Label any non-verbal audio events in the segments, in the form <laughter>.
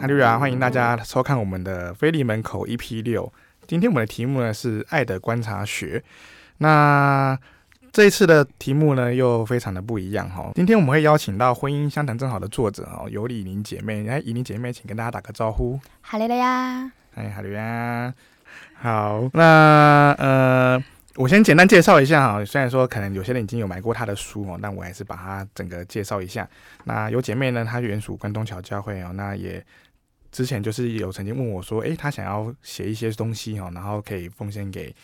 哈利路亚，欢迎大家收看我们的菲利门口 EP 六。今天我们的题目呢是爱的观察学。那这一次的题目呢又非常的不一样哈。今天我们会邀请到婚姻相谈正好的作者哦，尤里宁姐妹。来，以宁姐妹，请跟大家打个招呼。哈利路亚，嗨，哈利路亚。好，那呃。我先简单介绍一下哈，虽然说可能有些人已经有买过他的书哦，但我还是把它整个介绍一下。那有姐妹呢，她原属关东桥教会哦，那也之前就是有曾经问我说，诶，他想要写一些东西哈，然后可以奉献给。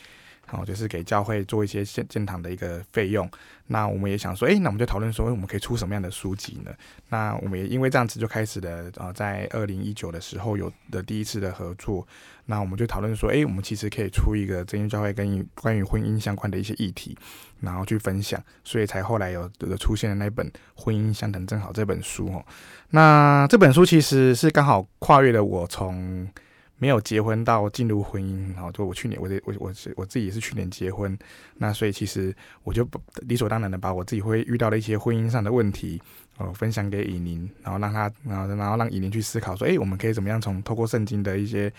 好，就是给教会做一些建建堂的一个费用。那我们也想说，诶，那我们就讨论说，我们可以出什么样的书籍呢？那我们也因为这样子就开始了，呃，在二零一九的时候有的第一次的合作。那我们就讨论说，诶，我们其实可以出一个真耶教会跟关于婚姻相关的一些议题，然后去分享。所以才后来有的出现的那本《婚姻相等正好》这本书哦。那这本书其实是刚好跨越了我从。没有结婚到进入婚姻，然后就我去年，我我我我自己也是去年结婚，那所以其实我就理所当然的把我自己会遇到的一些婚姻上的问题，哦，分享给以宁，然后让他，然后然后让以宁去思考说，哎，我们可以怎么样从透过圣经的一些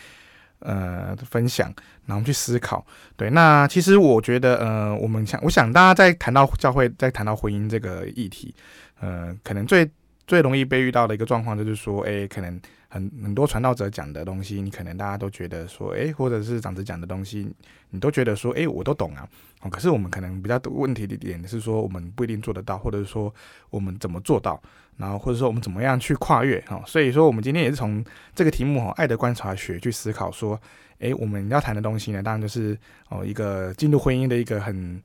呃分享，然后去思考。对，那其实我觉得，呃，我们想，我想大家在谈到教会，在谈到婚姻这个议题，呃，可能最最容易被遇到的一个状况就是说，哎，可能。很很多传道者讲的东西，你可能大家都觉得说，诶，或者是长子讲的东西，你都觉得说，诶，我都懂啊。哦，可是我们可能比较问题的点是说，我们不一定做得到，或者是说我们怎么做到，然后或者说我们怎么样去跨越哈。所以说，我们今天也是从这个题目哈，爱的观察学去思考说，诶，我们要谈的东西呢，当然就是哦，一个进入婚姻的一个很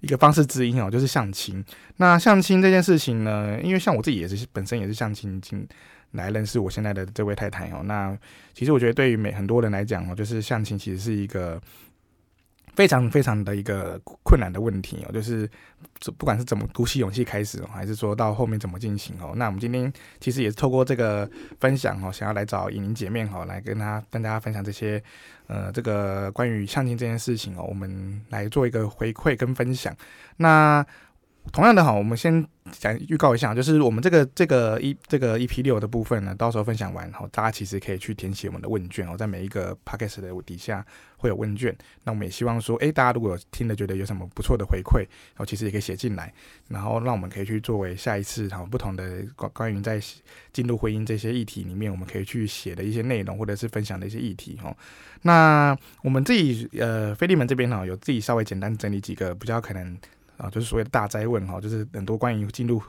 一个方式之一哦，就是相亲。那相亲这件事情呢，因为像我自己也是本身也是相亲经。来认识我现在的这位太太哦，那其实我觉得对于每很多人来讲哦，就是相亲其实是一个非常非常的一个困难的问题哦，就是不管是怎么鼓起勇气开始，还是说到后面怎么进行哦，那我们今天其实也是透过这个分享哦，想要来找以宁姐妹哦，来跟她跟大家分享这些呃这个关于相亲这件事情哦，我们来做一个回馈跟分享。那同样的哈，我们先讲预告一下，就是我们这个这个一这个 EP 六的部分呢，到时候分享完后，大家其实可以去填写我们的问卷哦，在每一个 Podcast 的底下会有问卷。那我们也希望说，哎，大家如果听了觉得有什么不错的回馈，然后其实也可以写进来，然后让我们可以去作为下一次然后不同的关关于在进入婚姻这些议题里面，我们可以去写的一些内容，或者是分享的一些议题哈。那我们自己呃，菲利门这边哈，有自己稍微简单整理几个比较可能。啊，就是所谓的大灾问哈，就是很多关于进入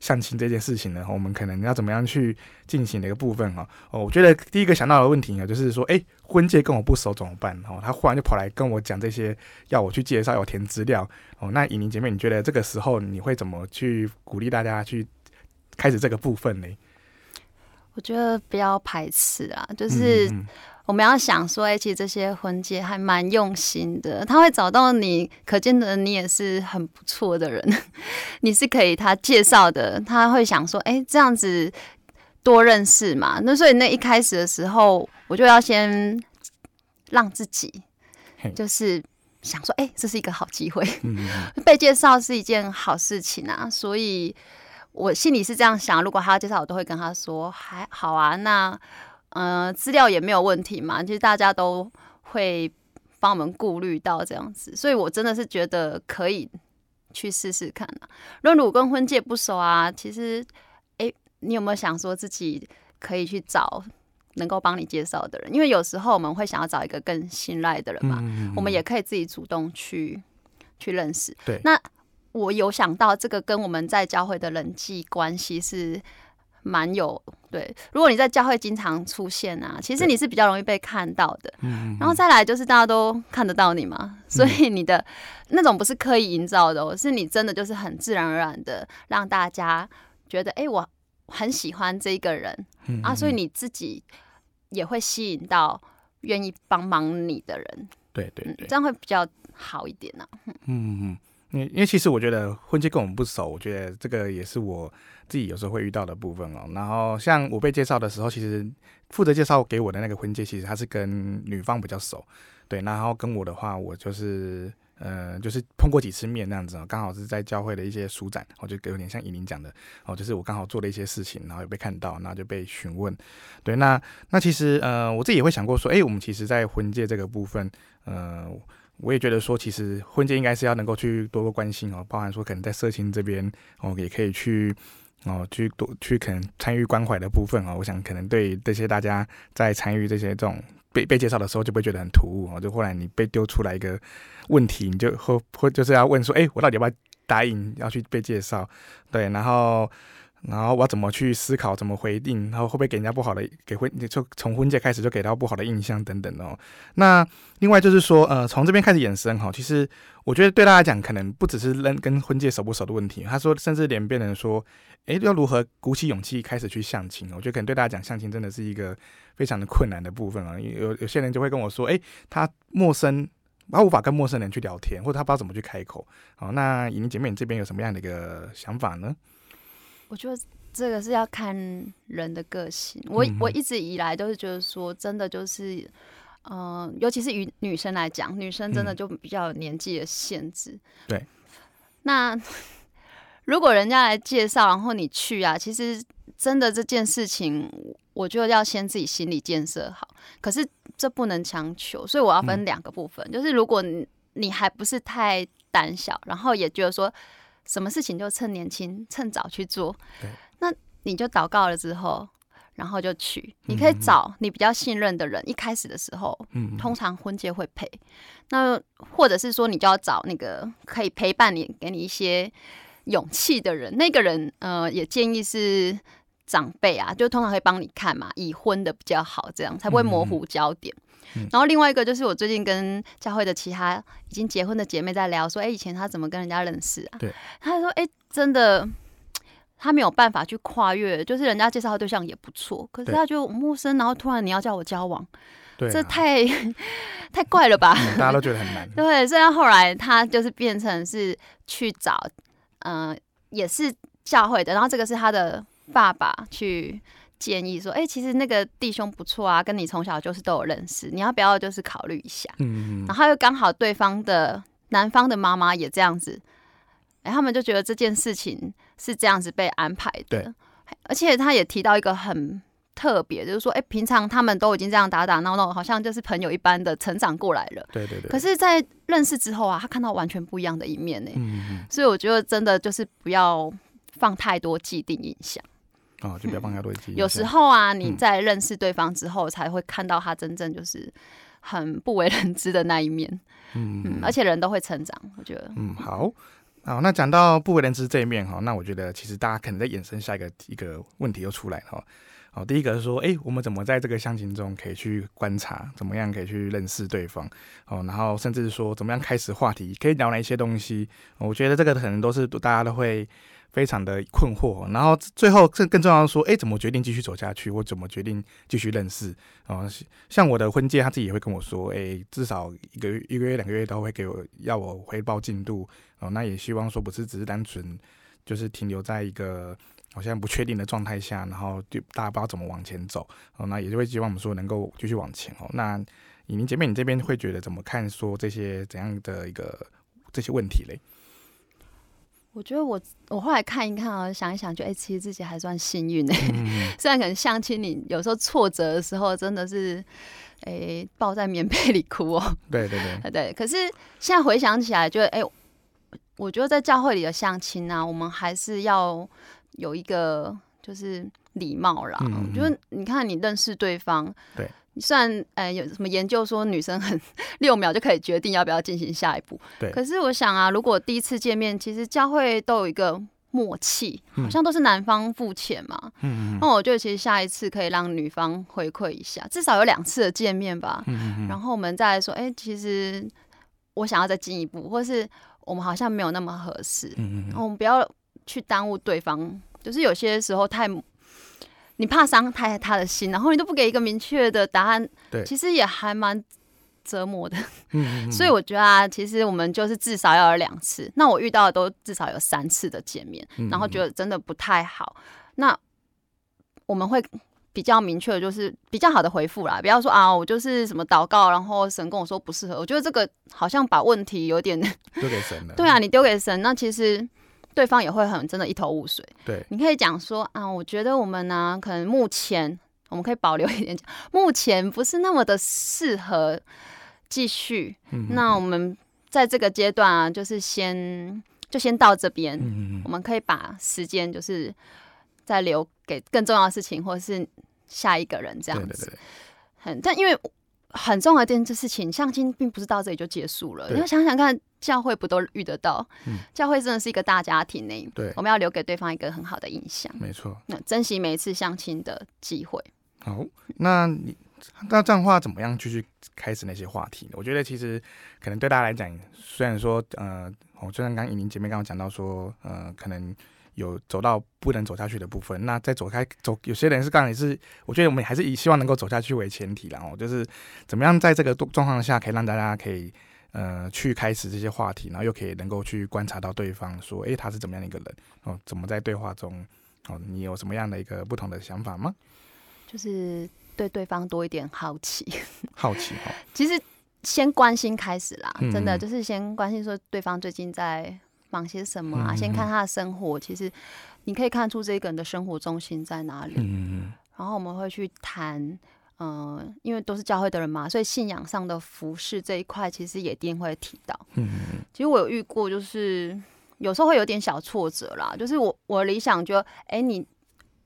相亲这件事情呢，我们可能要怎么样去进行的一个部分哈。哦，我觉得第一个想到的问题呢，就是说，哎，婚介跟我不熟怎么办？哦，他忽然就跑来跟我讲这些，要我去介绍，要填资料。哦，那以宁姐妹，你觉得这个时候你会怎么去鼓励大家去开始这个部分呢？我觉得不要排斥啊，就是。嗯嗯我们要想说，哎，其实这些婚介还蛮用心的，他会找到你，可见得你也是很不错的人，<laughs> 你是可以他介绍的，他会想说，哎，这样子多认识嘛。那所以那一开始的时候，我就要先让自己，就是想说，哎，这是一个好机会，被介绍是一件好事情啊。所以我心里是这样想，如果他要介绍，我都会跟他说，还好啊，那。嗯、呃，资料也没有问题嘛，其实大家都会帮我们顾虑到这样子，所以我真的是觉得可以去试试看啊。如果跟婚介不熟啊，其实，哎，你有没有想说自己可以去找能够帮你介绍的人？因为有时候我们会想要找一个更信赖的人嘛，嗯嗯嗯，我们也可以自己主动去去认识。对，那我有想到这个跟我们在教会的人际关系是。蛮有对，如果你在教会经常出现啊，其实你是比较容易被看到的。嗯，然后再来就是大家都看得到你嘛，所以你的那种不是刻意营造的，哦，是你真的就是很自然而然的让大家觉得，哎，我很喜欢这个人啊，所以你自己也会吸引到愿意帮忙你的人。对对对，这样会比较好一点呢。嗯嗯。因为因为其实我觉得婚介跟我们不熟，我觉得这个也是我自己有时候会遇到的部分哦。然后像我被介绍的时候，其实负责介绍给我的那个婚介，其实他是跟女方比较熟，对。然后跟我的话，我就是呃，就是碰过几次面那样子啊，刚好是在教会的一些书展，我就有点像以琳讲的哦，就是我刚好做了一些事情，然后也被看到，然后就被询问。对，那那其实呃，我自己也会想过说，哎，我们其实在婚介这个部分，呃，我也觉得说，其实婚介应该是要能够去多多关心哦，包含说可能在社情这边哦，也可以去哦，去多去可能参与关怀的部分哦，我想可能对这些大家在参与这些这种。被被介绍的时候就不会觉得很突兀哦，就后来你被丢出来一个问题，你就会会就是要问说，哎，我到底要不要答应要去被介绍？对，然后然后我要怎么去思考，怎么回应，然后会不会给人家不好的给婚就从婚介开始就给到不好的印象等等哦。那另外就是说，呃，从这边开始衍生哈，其实我觉得对大家讲，可能不只是跟跟婚介熟不熟的问题，他说甚至连变成说。诶，要如何鼓起勇气开始去相亲？我觉得可能对大家讲，相亲真的是一个非常的困难的部分啊。有有些人就会跟我说，诶，他陌生，他无法跟陌生人去聊天，或者他不知道怎么去开口。好，那以琳姐妹，你这边有什么样的一个想法呢？我觉得这个是要看人的个性。我我一直以来都是觉得说，真的就是，嗯、呃，尤其是与女生来讲，女生真的就比较有年纪的限制。嗯、对，那。<laughs> 如果人家来介绍，然后你去啊，其实真的这件事情，我就要先自己心理建设好。可是这不能强求，所以我要分两个部分，嗯、就是如果你你还不是太胆小，然后也觉得说什么事情就趁年轻、趁早去做，那你就祷告了之后，然后就去。你可以找你比较信任的人，嗯、一开始的时候，嗯、通常婚介会陪。那或者是说，你就要找那个可以陪伴你、给你一些。勇气的人，那个人，呃，也建议是长辈啊，就通常会帮你看嘛，已婚的比较好，这样才不会模糊焦点。然后另外一个就是，我最近跟教会的其他已经结婚的姐妹在聊，说，哎、欸，以前她怎么跟人家认识啊？对，他说，哎、欸，真的，他没有办法去跨越，就是人家介绍的对象也不错，可是他就陌生，然后突然你要叫我交往，对啊、这太太怪了吧、嗯？大家都觉得很难。<laughs> 对，所以后来他就是变成是去找。嗯、呃，也是教会的，然后这个是他的爸爸去建议说，哎、欸，其实那个弟兄不错啊，跟你从小就是都有认识，你要不要就是考虑一下？嗯嗯。然后又刚好对方的男方的妈妈也这样子，哎、欸，他们就觉得这件事情是这样子被安排的，对而且他也提到一个很。特别就是说，哎、欸，平常他们都已经这样打打闹闹，好像就是朋友一般的成长过来了。对对对。可是，在认识之后啊，他看到完全不一样的一面呢。嗯嗯。所以我觉得真的就是不要放太多既定印象。哦，就不要放太多既定印象。有时候啊，你在认识对方之后，才会看到他真正就是很不为人知的那一面。嗯，嗯。而且人都会成长，我觉得。嗯，好。好，那讲到不为人知这一面哈，那我觉得其实大家可能在衍生下一个一个问题又出来了哈。好，第一个是说，哎，我们怎么在这个相亲中可以去观察，怎么样可以去认识对方？哦，然后甚至是说，怎么样开始话题，可以聊哪一些东西？我觉得这个可能都是大家都会非常的困惑。然后最后更更重要的说，哎，怎么决定继续走下去？我怎么决定继续认识？哦，像我的婚介他自己也会跟我说，哎，至少一个月、一个月、两个月都会给我要我回报进度。哦，那也希望说不是只是单纯就是停留在一个。好像不确定的状态下，然后就大家不知道怎么往前走，哦，那也就会希望我们说能够继续往前哦。那以琳姐妹，你这边会觉得怎么看？说这些怎样的一个这些问题嘞？我觉得我我后来看一看啊，想一想，就哎，其实自己还算幸运哎。嗯、<laughs> 虽然可能相亲，你有时候挫折的时候，真的是哎抱在棉被里哭哦。对 <laughs> 对对，<laughs> 对。可是现在回想起来，就哎，我觉得在教会里的相亲呢、啊，我们还是要。有一个就是礼貌啦，嗯、就是你看你认识对方，对，虽然呃有什么研究说女生很六秒就可以决定要不要进行下一步，对，可是我想啊，如果第一次见面，其实教会都有一个默契，好像都是男方付钱嘛，嗯，那我觉得其实下一次可以让女方回馈一下，至少有两次的见面吧，嗯，然后我们再来说，哎、欸，其实我想要再进一步，或是我们好像没有那么合适，嗯，我们不要。去耽误对方，就是有些时候太，你怕伤害他的心，然后你都不给一个明确的答案，对，其实也还蛮折磨的。嗯，所以我觉得啊，其实我们就是至少要有两次。那我遇到的都至少有三次的见面，然后觉得真的不太好。那我们会比较明确的，就是比较好的回复啦。不要说啊，我就是什么祷告，然后神跟我说不适合。我觉得这个好像把问题有点丢给神了。<laughs> 对啊，你丢给神，那其实对方也会很真的一头雾水。对，你可以讲说啊，我觉得我们呢、啊，可能目前我们可以保留一点讲，目前不是那么的适合继续。嗯、那我们在这个阶段啊，就是先就先到这边。嗯嗯，我们可以把时间就是再留给更重要的事情，或者是。下一个人这样子，对对对，很但因为很重要的一件事情，相亲并不是到这里就结束了。你要想想看，教会不都遇得到？嗯、教会真的是一个大家庭呢。对，我们要留给对方一个很好的印象。没错错，那珍惜每一次相亲的机会。好，那你那这样的话，怎么样继续开始那些话题呢？我觉得其实可能对大家来讲，虽然说呃，我就像刚刚颖玲姐妹刚刚讲到说，呃，可能。有走到不能走下去的部分，那再走开走，有些人是刚才也是，我觉得我们还是以希望能够走下去为前提，然后就是怎么样在这个状况下可以让大家可以呃去开始这些话题，然后又可以能够去观察到对方说，哎、欸，他是怎么样的一个人哦，怎么在对话中哦，你有什么样的一个不同的想法吗？就是对对方多一点好奇，<laughs> 好奇哈，其实先关心开始啦，真的就是先关心说对方最近在。忙些什么啊？嗯、先看他的生活，其实你可以看出这个人的生活重心在哪里。嗯、然后我们会去谈，嗯、呃，因为都是教会的人嘛，所以信仰上的服饰这一块，其实也一定会提到。嗯、其实我有遇过，就是有时候会有点小挫折啦。就是我我理想就，哎，你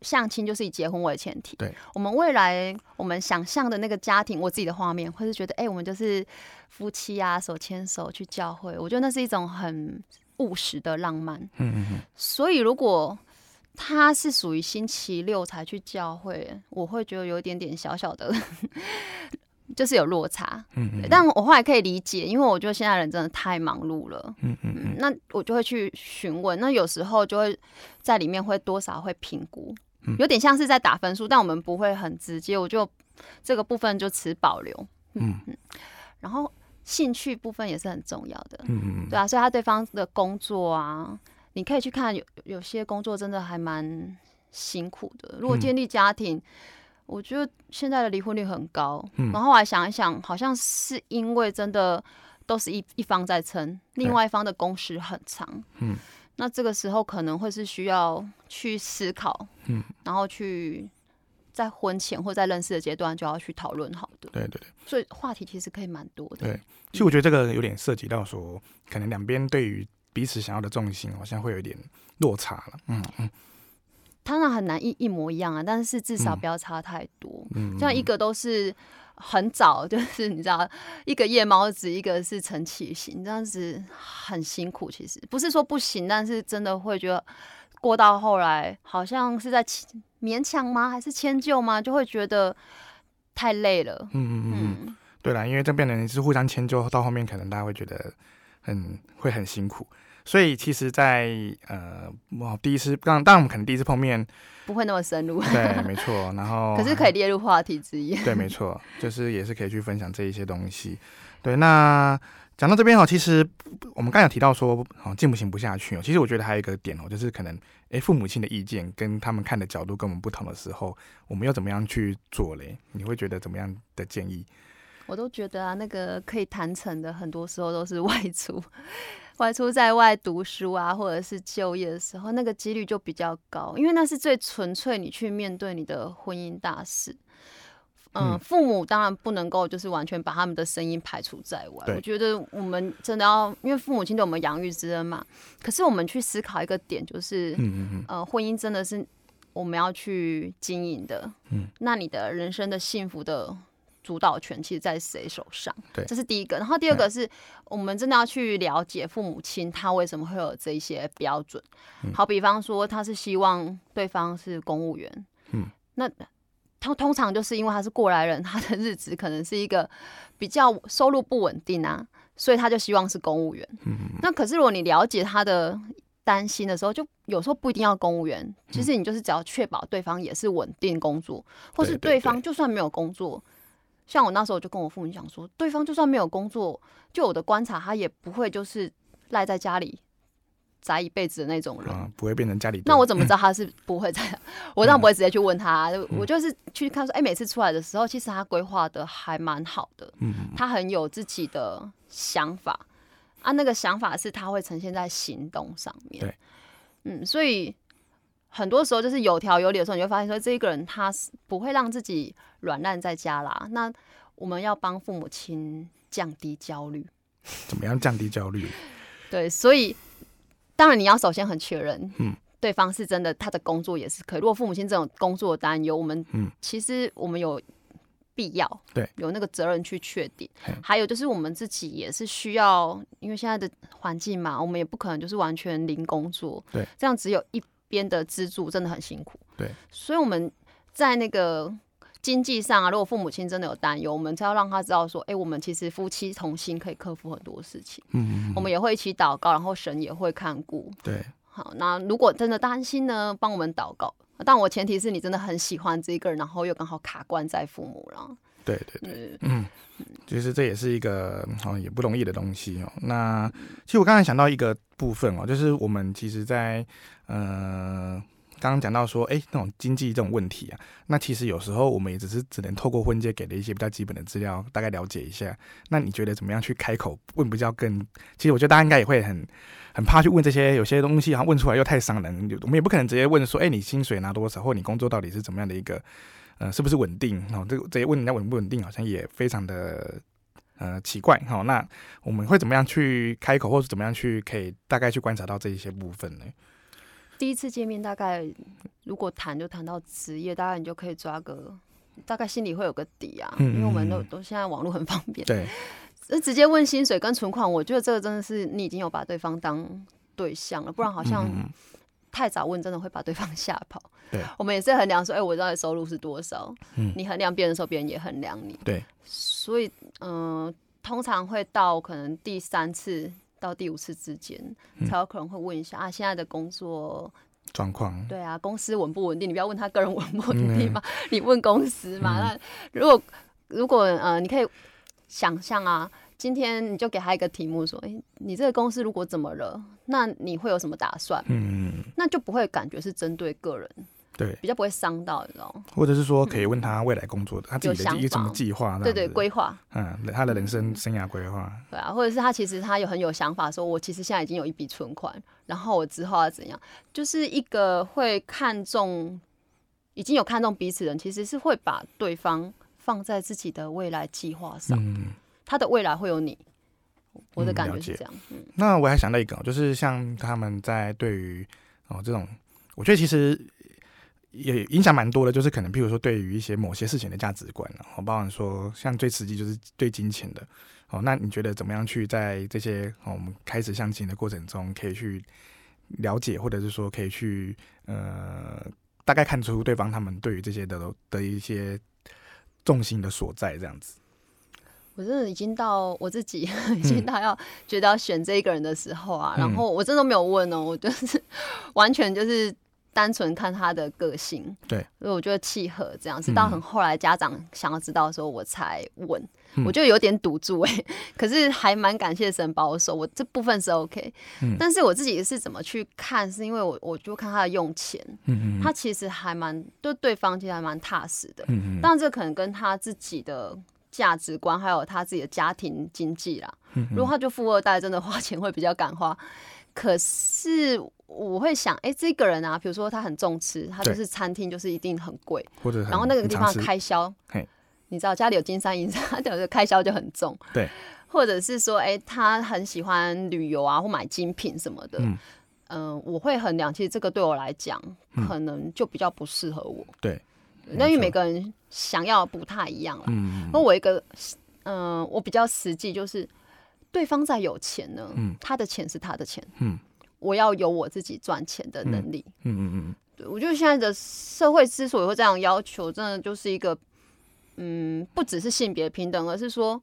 相亲就是以结婚为前提。对，我们未来我们想象的那个家庭，我自己的画面，或是觉得，哎，我们就是夫妻啊，手牵手去教会。我觉得那是一种很。务实的浪漫，嗯嗯嗯，所以如果他是属于星期六才去教会，我会觉得有一点点小小的，就是有落差，嗯。嗯，但我后来可以理解，因为我觉得现在人真的太忙碌了，嗯嗯嗯，那我就会去询问，那有时候就会在里面会多少会评估，有点像是在打分数，但我们不会很直接，我就这个部分就持保留，嗯嗯，然后。兴趣部分也是很重要的，嗯嗯，对啊，所以他对方的工作啊，你可以去看有有些工作真的还蛮辛苦的。如果建立家庭，嗯、我觉得现在的离婚率很高。嗯、然后我还想一想，好像是因为真的都是一一方在撑，另外一方的工时很长。嗯，那这个时候可能会是需要去思考，嗯，然后去。在婚前或在认识的阶段就要去讨论好的，对对对，所以话题其实可以蛮多的。对，其实我觉得这个有点涉及到说，可能两边对于彼此想要的重心好像会有一点落差了。嗯嗯，当然很难一一模一样啊，但是至少不要差太多。嗯，像一个都是很早，就是你知道，一个夜猫子，一个是晨起型，这样子很辛苦。其实不是说不行，但是真的会觉得。过到后来，好像是在勉强吗？还是迁就吗？就会觉得太累了。嗯嗯嗯，嗯对啦，因为这边的人是互相迁就，到后面可能大家会觉得很会很辛苦。所以其实在，在呃，我第一次刚，当然我们可能第一次碰面不会那么深入。对，没错。然后 <laughs> 可是可以列入话题之一。对，没错，就是也是可以去分享这一些东西。对，那。讲到这边哦，其实我们刚才有提到说，哦，进不行不下去哦。其实我觉得还有一个点哦，就是可能，哎，父母亲的意见跟他们看的角度跟我们不同的时候，我们要怎么样去做嘞？你会觉得怎么样的建议？我都觉得啊，那个可以谈成的，很多时候都是 <laughs> 外出，外出在外读书啊，或者是就业的时候，那个几率就比较高，因为那是最纯粹你去面对你的婚姻大事。嗯，父母当然不能够就是完全把他们的声音排除在外。对我觉得我们真的要，因为父母亲对我们养育之恩嘛。可是我们去思考一个点，就是，嗯嗯呃，婚姻真的是我们要去经营的。嗯，那你的人生的幸福的主导权，其实在谁手上？对，这是第一个。然后第二个是我们真的要去了解父母亲他为什么会有这一些标准。嗯、好比方说，他是希望对方是公务员。嗯，那。他通常就是因为他是过来人，他的日子可能是一个比较收入不稳定啊，所以他就希望是公务员。嗯、哼那可是如果你了解他的担心的时候，就有时候不一定要公务员，其实你就是只要确保对方也是稳定工作，嗯、或是对方就算没有工作，像我那时候就跟我父母讲说，对方就算没有工作，就我的观察，他也不会就是赖在家里宅一辈子的那种人，啊，不会变成家里。那我怎么知道他是不会在？<laughs> 我当然不会直接去问他，嗯、我就是去看说，哎、欸，每次出来的时候，其实他规划的还蛮好的，嗯，他很有自己的想法啊，那个想法是他会呈现在行动上面，对，嗯，所以很多时候就是有条有理的时候，你会发现说，这一个人他是不会让自己软烂在家啦。那我们要帮父母亲降低焦虑，怎么样降低焦虑？<laughs> 对，所以当然你要首先很确认，嗯，对方是真的，他的工作也是可以。如果父母亲这种工作担忧，我们嗯，其实我们有必要对有那个责任去确定。还有就是我们自己也是需要，因为现在的环境嘛，我们也不可能就是完全零工作，对，这样只有一边的资助真的很辛苦，对，所以我们在那个。经济上啊，如果父母亲真的有担忧，我们才要让他知道说，哎、欸，我们其实夫妻同心可以克服很多事情。嗯，嗯，嗯，我们也会一起祷告，然后神也会看顾。对，好，那如果真的担心呢，帮我们祷告。但我前提是你真的很喜欢这一个人，然后又刚好卡关在父母了。对对对，嗯，其实这也是一个好像也不容易的东西哦。那其实我刚才想到一个部分哦，就是我们其实在，在呃。刚刚讲到说，哎、欸，那种经济这种问题啊，那其实有时候我们也只是只能透过婚介给的一些比较基本的资料，大概了解一下。那你觉得怎么样去开口问比较更？其实我觉得大家应该也会很很怕去问这些有些东西，然后问出来又太伤人。我们也不可能直接问说，哎、欸，你薪水拿多少，或你工作到底是怎么样的一个，呃，是不是稳定？哦，这个这些问人家稳不稳定，好像也非常的呃奇怪。好，那我们会怎么样去开口，或者怎么样去可以大概去观察到这一些部分呢？第一次见面，大概如果谈就谈到职业，大概你就可以抓个，大概心里会有个底啊。嗯、因为我们都都现在网络很方便，对，那直接问薪水跟存款，我觉得这个真的是你已经有把对方当对象了，不然好像太早问，真的会把对方吓跑。对，<laughs> 我们也是衡量说，哎、欸，我知道你收入是多少，嗯、你衡量别人的时候，别人也衡量你。对，所以嗯、呃，通常会到可能第三次。到第五次之间，才有可能会问一下、嗯、啊，现在的工作状况。对啊，公司稳不稳定？你不要问他个人稳不稳定嘛，嗯、<laughs> 你问公司嘛。嗯、那如果如果呃，你可以想象啊，今天你就给他一个题目，说：哎、欸，你这个公司如果怎么了，那你会有什么打算？嗯，那就不会感觉是针对个人。对，比较不会伤到，你知道吗？或者是说，可以问他未来工作的，嗯、他自己的一个什么计划？对对，规划。嗯，他的人生生涯规划。对啊，或者是他其实他有很有想法，说我其实现在已经有一笔存款，然后我之后要怎样？就是一个会看重，已经有看重彼此的人，其实是会把对方放在自己的未来计划上。嗯，他的未来会有你，我的感觉是这样。嗯，嗯，那我还想到一个，就是像他们在对于哦这种，我觉得其实。也影响蛮多的，就是可能，譬如说，对于一些某些事情的价值观，哦，包含说，像最实际就是对金钱的，哦，那你觉得怎么样去在这些哦，我们开始相亲的过程中，可以去了解，或者是说，可以去呃，大概看出对方他们对于这些的的一些重心的所在，这样子。我真的已经到我自己 <laughs> 已经到要觉得要选这一个人的时候啊，嗯、然后我真的没有问哦，我就是完全就是。单纯看他的个性，对，所以我觉得契合这样，直到很后来家长想要知道的时候，我才问，嗯、我就有点堵住哎、欸，<laughs> 可是还蛮感谢神保守，我这部分是 OK，、嗯、但是我自己是怎么去看，是因为我我就看他的用钱，嗯嗯，他其实还蛮对对方其实还蛮踏实的，嗯嗯，当然这可能跟他自己的价值观还有他自己的家庭经济啦，嗯、如果他就富二代，真的花钱会比较敢花。可是我会想，哎、欸，这个人啊，比如说他很重吃，他就是餐厅就是一定很贵，或者然后那个地方开销，你知道家里有金山银山，他的开销就很重，对，或者是说，哎、欸，他很喜欢旅游啊，或买精品什么的，嗯、呃，我会衡量，其实这个对我来讲，可能就比较不适合我，对，那因为每个人想要不太一样了，嗯，那我一个，嗯、呃，我比较实际就是。对方再有钱呢，嗯，他的钱是他的钱，嗯，我要有我自己赚钱的能力，嗯。嗯嗯，对，我觉得现在的社会之所以会这样要求，真的就是一个，嗯，不只是性别平等，而是说，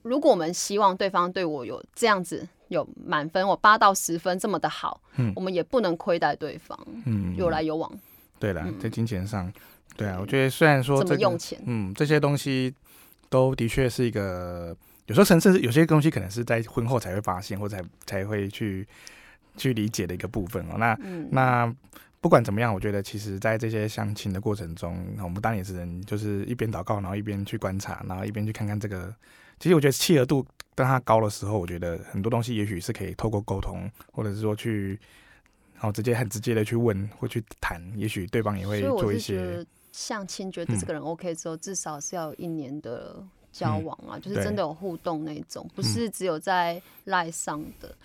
如果我们希望对方对我有这样子有满分，我八到十分这么的好，嗯，我们也不能亏待对方，嗯，有来有往，对了，在金钱上，对啊，我觉得虽然说怎么用钱，嗯，这些东西都的确是一个。有时候甚至有些东西可能是在婚后才会发现，或才才会去去理解的一个部分哦。那、嗯、那不管怎么样，我觉得其实在这些相亲的过程中，我们当然也只能就是一边祷告，然后一边去观察，然后一边去看看这个。其实我觉得契合度当它高的时候，我觉得很多东西也许是可以透过沟通，或者是说去，然后直接很直接的去问或去谈，也许对方也会做一些。相亲觉得这个人 OK 之后，嗯、至少是要有一年的交往啊，嗯、就是真的有互动那种，不是只有在赖上的。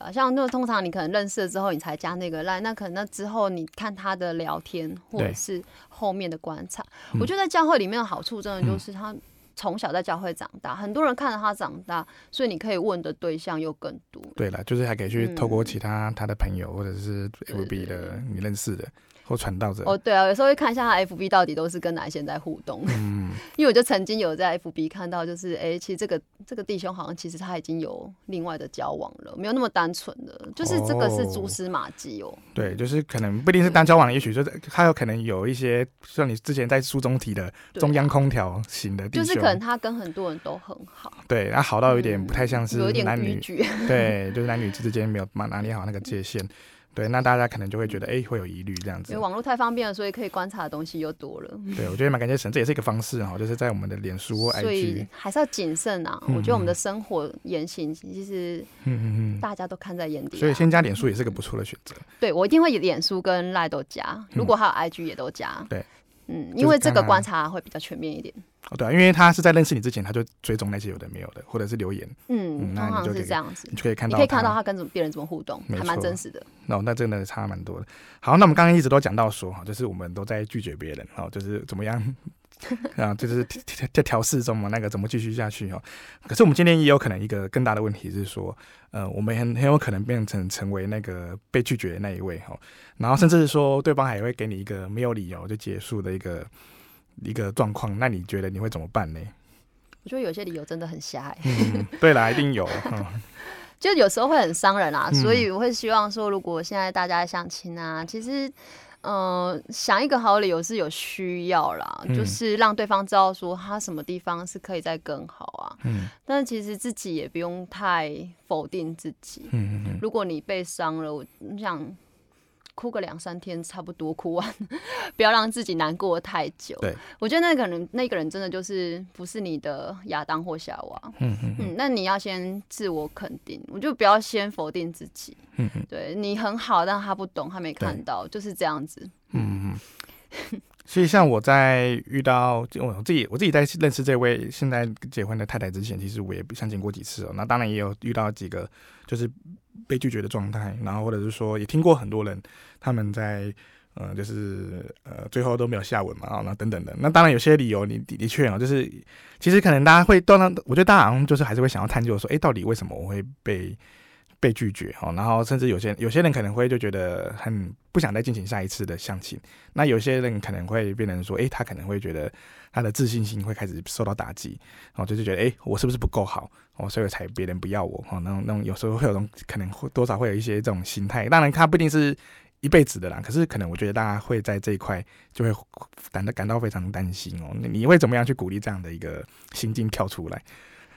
啊，像那个通常你可能认识了之后，你才加那个赖，那可能那之后你看他的聊天或者是后面的观察，我觉得在教会里面的好处，真的就是他从小在教会长大，很多人看着他长大，所以你可以问的对象又更多。对了，就是还可以去透过其他他的朋友或者是 FB 的你认识的。或传道者哦，对啊，有时候会看一下他 FB 到底都是跟哪些人在互动。嗯，<laughs> 因为我就曾经有在 FB 看到，就是哎、欸，其实这个这个弟兄好像其实他已经有另外的交往了，没有那么单纯的，就是这个是蛛丝马迹哦。对，就是可能不一定是单交往，也许就是他有可能有一些像你之前在书中提的中央空调型的弟兄，就是可能他跟很多人都很好。对，他好到有点不太像是男女，嗯、对，就是男女之间没有拿捏好那个界限。对，那大家可能就会觉得，哎、欸，会有疑虑这样子。因为网络太方便了，所以可以观察的东西又多了。对，我觉得蛮感谢神，这也是一个方式哈，就是在我们的脸书或 IG，所以还是要谨慎啊。嗯、我觉得我们的生活言行，其实，嗯嗯大家都看在眼底、啊。所以先加脸书也是个不错的选择。对，我一定会脸书跟赖都加，如果还有 IG 也都加。嗯、对。嗯，因为这个观察会比较全面一点。哦，对啊，因为他是在认识你之前，他就追踪那些有的没有的，或者是留言。嗯，通常是这样子，你就可以看到，你可以看到他跟怎么别人怎么互动，还蛮真实的。哦，那真的差蛮多的。好，那我们刚刚一直都讲到说哈，就是我们都在拒绝别人，哦，就是怎么样。<laughs> 啊，就是在调试中嘛，那个怎么继续下去哦？可是我们今天也有可能一个更大的问题是说，呃，我们很很有可能变成成为那个被拒绝的那一位哈，然后甚至是说对方还会给你一个没有理由就结束的一个一个状况，那你觉得你会怎么办呢？我觉得有些理由真的很狭隘。嗯，对啦，一定有，<laughs> 嗯、就有时候会很伤人啊，所以我会希望说，如果现在大家相亲啊，其实。嗯、呃，想一个好理由是有需要啦，嗯、就是让对方知道说他什么地方是可以再更好啊。嗯，但是其实自己也不用太否定自己。嗯嗯嗯，如果你被伤了，我想。哭个两三天差不多，哭完 <laughs> 不要让自己难过太久。对，我觉得那可能那个人真的就是不是你的亚当或夏娃。嗯嗯嗯，那你要先自我肯定，我就不要先否定自己。嗯嗯，对你很好，但他不懂，他没看到，就是这样子。嗯嗯，<laughs> 所以像我在遇到我自己，我自己在认识这位现在结婚的太太之前，其实我也相亲过几次哦。那当然也有遇到几个就是。被拒绝的状态，然后或者是说也听过很多人他们在呃就是呃最后都没有下文嘛，然后等等的。那当然有些理由你的的确啊，就是其实可能大家会断断，我觉得大家好像就是还是会想要探究说，哎，到底为什么我会被被拒绝哈？然后甚至有些有些人可能会就觉得很不想再进行下一次的相亲。那有些人可能会变成说，哎，他可能会觉得他的自信心会开始受到打击，然后就是觉得，哎，我是不是不够好？哦，所以才别人不要我哦，那那种有时候会有种可能会多少会有一些这种心态，当然他不一定是一辈子的啦，可是可能我觉得大家会在这一块就会感到感到非常担心哦。你会怎么样去鼓励这样的一个心境跳出来？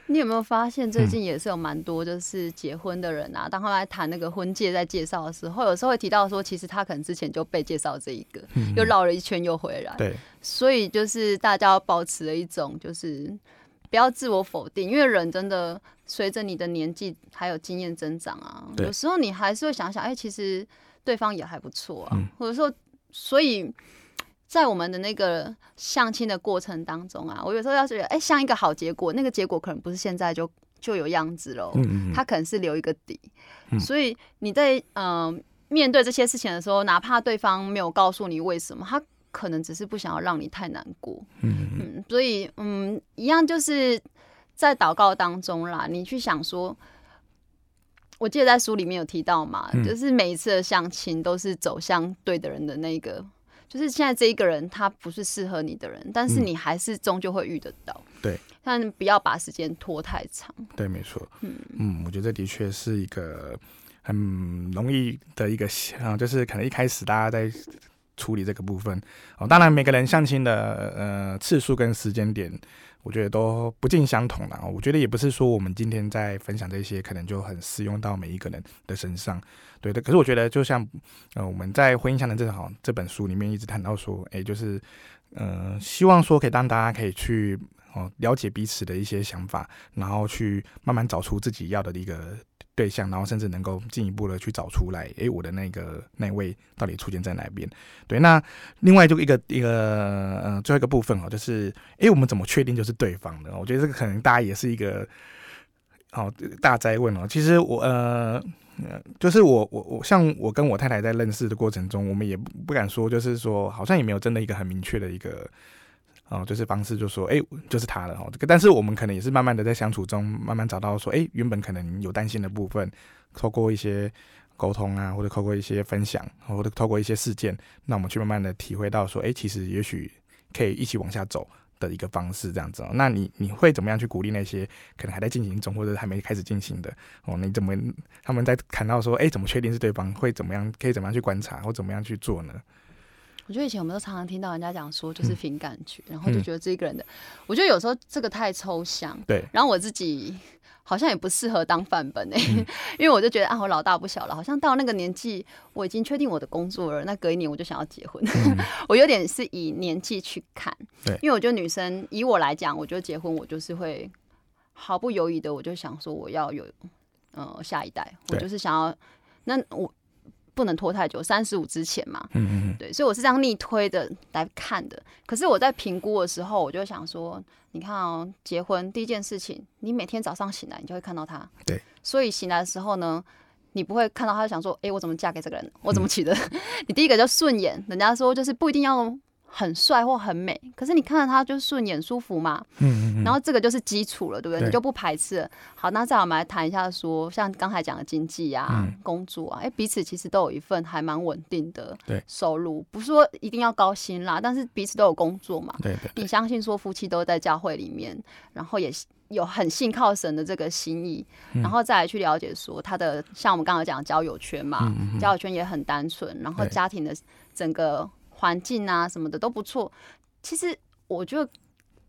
你有没有发现最近也是有蛮多就是结婚的人啊，嗯、当他们来谈那个婚戒在介绍的时候，有时候会提到说，其实他可能之前就被介绍这一个，嗯、又绕了一圈又回来。对，所以就是大家要保持了一种就是。不要自我否定，因为人真的随着你的年纪还有经验增长啊，有时候你还是会想想，哎、欸，其实对方也还不错啊，嗯、或者说，所以在我们的那个相亲的过程当中啊，我有时候要觉得，哎、欸，像一个好结果，那个结果可能不是现在就就有样子喽，嗯嗯，它可能是留一个底，嗯、所以你在嗯、呃、面对这些事情的时候，哪怕对方没有告诉你为什么，他。可能只是不想要让你太难过，嗯。嗯，所以嗯，一样就是在祷告当中啦，你去想说，我记得在书里面有提到嘛，嗯、就是每一次的相亲都是走向对的人的那个，就是现在这一个人他不是适合你的人，但是你还是终究会遇得到，对、嗯，但不要把时间拖太长，对，没错，嗯。嗯，我觉得这的确是一个很容易的一个，啊，就是可能一开始大家在。处理这个部分。哦，当然每个人相亲的呃次数跟时间点，我觉得都不尽相同啦。我觉得也不是说我们今天在分享这些，可能就很适用到每一个人的身上。对的，可是我觉得就像呃我们在婚姻相谈这好这本书里面一直谈到说，哎，就是呃希望说可以让大家可以去哦了解彼此的一些想法，然后去慢慢找出自己要的一个。对象，然后甚至能够进一步的去找出来，诶，我的那个那位到底出现在哪边？对，那另外就一个一个呃最后一个部分哦，就是诶，我们怎么确定就是对方的？我觉得这个可能大家也是一个好、哦、大哉问哦。其实我呃就是我我我像我跟我太太在认识的过程中，我们也不不敢说，就是说好像也没有真的一个很明确的一个。哦，就是方式，就说，哎、就是他了哦。这个，但是我们可能也是慢慢的在相处中，慢慢找到说，哎、原本可能有担心的部分，透过一些沟通啊，或者透过一些分享，或者透过一些事件，那我们去慢慢的体会到说，哎、其实也许可以一起往下走的一个方式，这样子。哦，那你你会怎么样去鼓励那些可能还在进行中，或者还没开始进行的？哦，你怎么他们在谈到说，哎、怎么确定是对方？会怎么样？可以怎么样去观察，或怎么样去做呢？我觉得以前我们都常常听到人家讲说，就是凭感觉，然后就觉得这个人的，我觉得有时候这个太抽象。对。然后我自己好像也不适合当范本哎，<laughs> 因为我就觉得啊，我老大不小了，好像到那个年纪，我已经确定我的工作了，那隔一年我就想要结婚。<laughs> 我有点是以年纪去看，对。因为我觉得女生，以我来讲，我觉得结婚我就是会毫不犹豫的，我就想说我要有呃下一代，我就是想要那我。不能拖太久，三十五之前嘛。嗯嗯对，所以我是这样逆推的来看的。可是我在评估的时候，我就想说，你看哦，结婚第一件事情，你每天早上醒来，你就会看到他。对。所以醒来的时候呢，你不会看到他，想说，哎、欸，我怎么嫁给这个人？我怎么娶的？嗯、<laughs> 你第一个就顺眼。人家说就是不一定要。很帅或很美，可是你看着他就顺眼舒服嘛，嗯嗯嗯，然后这个就是基础了，对不对？对，你就不排斥了。好，那再我们来谈一下说，说像刚才讲的经济啊、嗯、工作啊，哎，彼此其实都有一份还蛮稳定的收入，不是说一定要高薪啦，但是彼此都有工作嘛。对，对对。你相信说夫妻都在教会里面，然后也有很信靠神的这个心意，嗯、然后再来去了解说他的，像我们刚刚讲的交友圈嘛，嗯嗯嗯，交友圈也很单纯，然后家庭的整个。环境啊什么的都不错，其实我觉得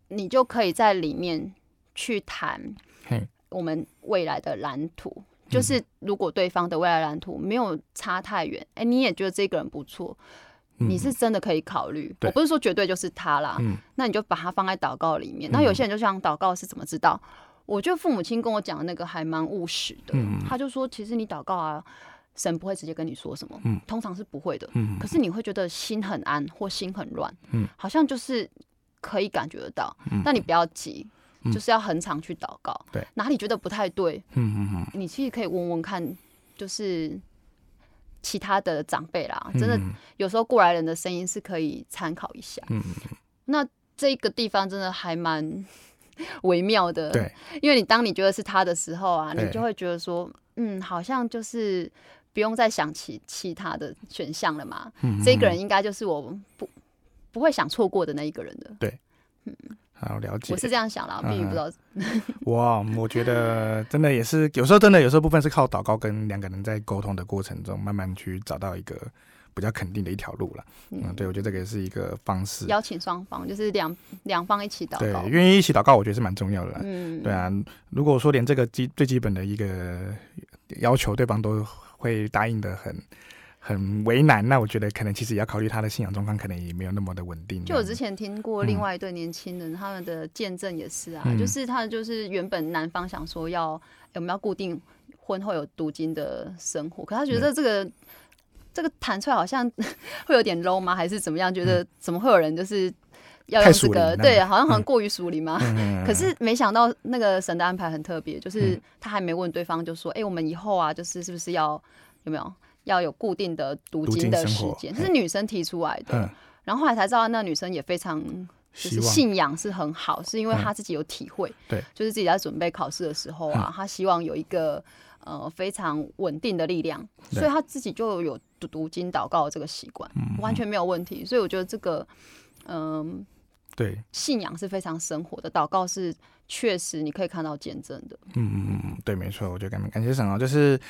你就可以在里面去谈我们未来的蓝图。就是如果对方的未来蓝图没有差太远，哎，你也觉得这个人不错，你是真的可以考虑。我不是说绝对就是他啦，那你就把它放在祷告里面。那有些人就想祷告是怎么知道？我觉得父母亲跟我讲的那个还蛮务实的，他就说其实你祷告啊。神不会直接跟你说什么，嗯，通常是不会的，嗯，可是你会觉得心很安或心很乱，嗯，好像就是可以感觉得到，嗯，但你不要急，嗯，就是要很常去祷告，对，哪里觉得不太对，嗯嗯嗯，你其实可以问问看，就是其他的长辈啦，真的有时候过来人的声音是可以参考一下，嗯嗯，那这个地方真的还蛮 <laughs> 微妙的，对，因为你当你觉得是他的时候啊，你就会觉得说，嗯，好像就是。不用再想其其他的选项了嘛？嗯，这个人应该就是我不不会想错过的那一个人的。对，嗯，好了解。我是这样想啦，我并不知道。哇，我觉得真的也是，有时候真的有时候部分是靠祷告跟两个人在沟通的过程中，慢慢去找到一个比较肯定的一条路了。嗯，对，我觉得这个也是一个方式。邀请双方，就是两两方一起祷告，对，愿意一起祷告，我觉得是蛮重要的啦。嗯，对啊，如果说连这个基最基本的一个要求，对方都。会答应的很很为难，那我觉得可能其实也要考虑他的信仰状况，可能也没有那么的稳定。就我之前听过另外一对年轻人，嗯、他们的见证也是啊，嗯、就是他就是原本男方想说要我们要固定婚后有读经的生活，可他觉得这个、嗯、<laughs> 这个谈出来好像会有点 low 吗？还是怎么样？觉得怎么会有人就是要用这个？对，好像好像过于疏离嘛？嗯、可是没想到那个神的安排很特别，就是他还没问对方就说：“哎、欸，我们以后啊，就是是不是要？”有没有？要有固定的读经的时间？这是女生提出来的，嗯、然后后来才知道，那女生也非常就是信仰是很好，是因为她自己有体会，对、嗯，就是自己在准备考试的时候啊，她希望有一个呃非常稳定的力量，所以她自己就有读读经祷告的这个习惯，嗯、完全没有问题。所以我觉得这个嗯，呃、对，信仰是非常生活的，祷告是确实你可以看到见证的。嗯嗯嗯，对，没错，我觉得感感谢神啊，就是。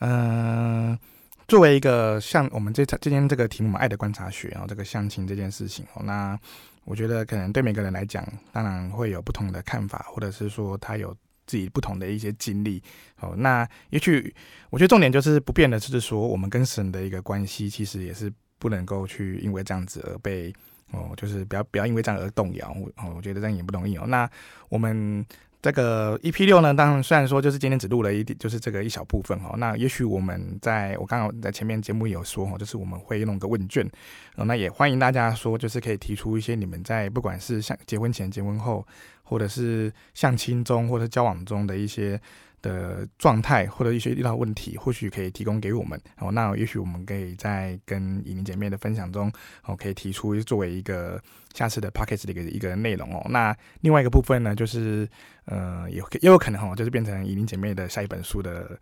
嗯、呃，作为一个像我们这今天这个题目嘛，爱的观察学然后，这个相亲这件事情哦，那我觉得可能对每个人来讲，当然会有不同的看法，或者是说他有自己不同的一些经历哦。那也许我觉得重点就是不变的，就是说我们跟神的一个关系，其实也是不能够去因为这样子而被哦，就是不要不要因为这样而动摇哦。我觉得这样也不容易哦。那我们。这个 EP 六呢，当然虽然说就是今天只录了一点，就是这个一小部分哈。那也许我们在我刚刚在前面节目有说哈，就是我们会弄个问卷，那也欢迎大家说，就是可以提出一些你们在不管是像结婚前、结婚后，或者是相亲中或者交往中的一些。的状态或者一些遇到问题，或许可以提供给我们哦。那也许我们可以在跟以琳姐妹的分享中，哦，可以提出作为一个下次的 podcast 的一个一个内容哦。那另外一个部分呢，就是呃，也也有可能哦，就是变成以琳姐妹的下一本书的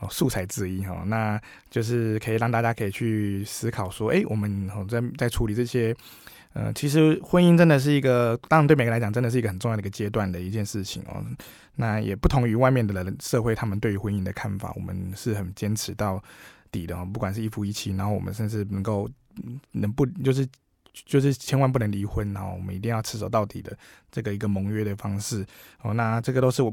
哦素材之一哈。那就是可以让大家可以去思考说，哎，我们在在处理这些。呃，其实婚姻真的是一个，当然对每个人来讲，真的是一个很重要的一个阶段的一件事情哦。那也不同于外面的人社会，他们对于婚姻的看法，我们是很坚持到底的哦。不管是一夫一妻，然后我们甚至能够能不就是就是千万不能离婚，然后我们一定要持守到底的这个一个盟约的方式哦。那这个都是我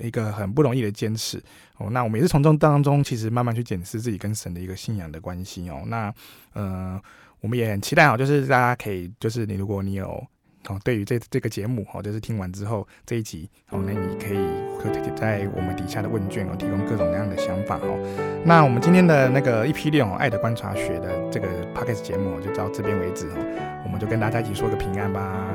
一个很不容易的坚持哦。那我们也是从中当中，其实慢慢去检视自己跟神的一个信仰的关系哦。那呃。我们也很期待哦，就是大家可以，就是你如果你有哦，对于这这个节目哦，就是听完之后这一集哦，那你可以在我们底下的问卷哦，提供各种各样的想法哦。那我们今天的那个一批量哦，爱的观察学的这个 Podcast 节目就到这边为止哦，我们就跟大家一起说个平安吧。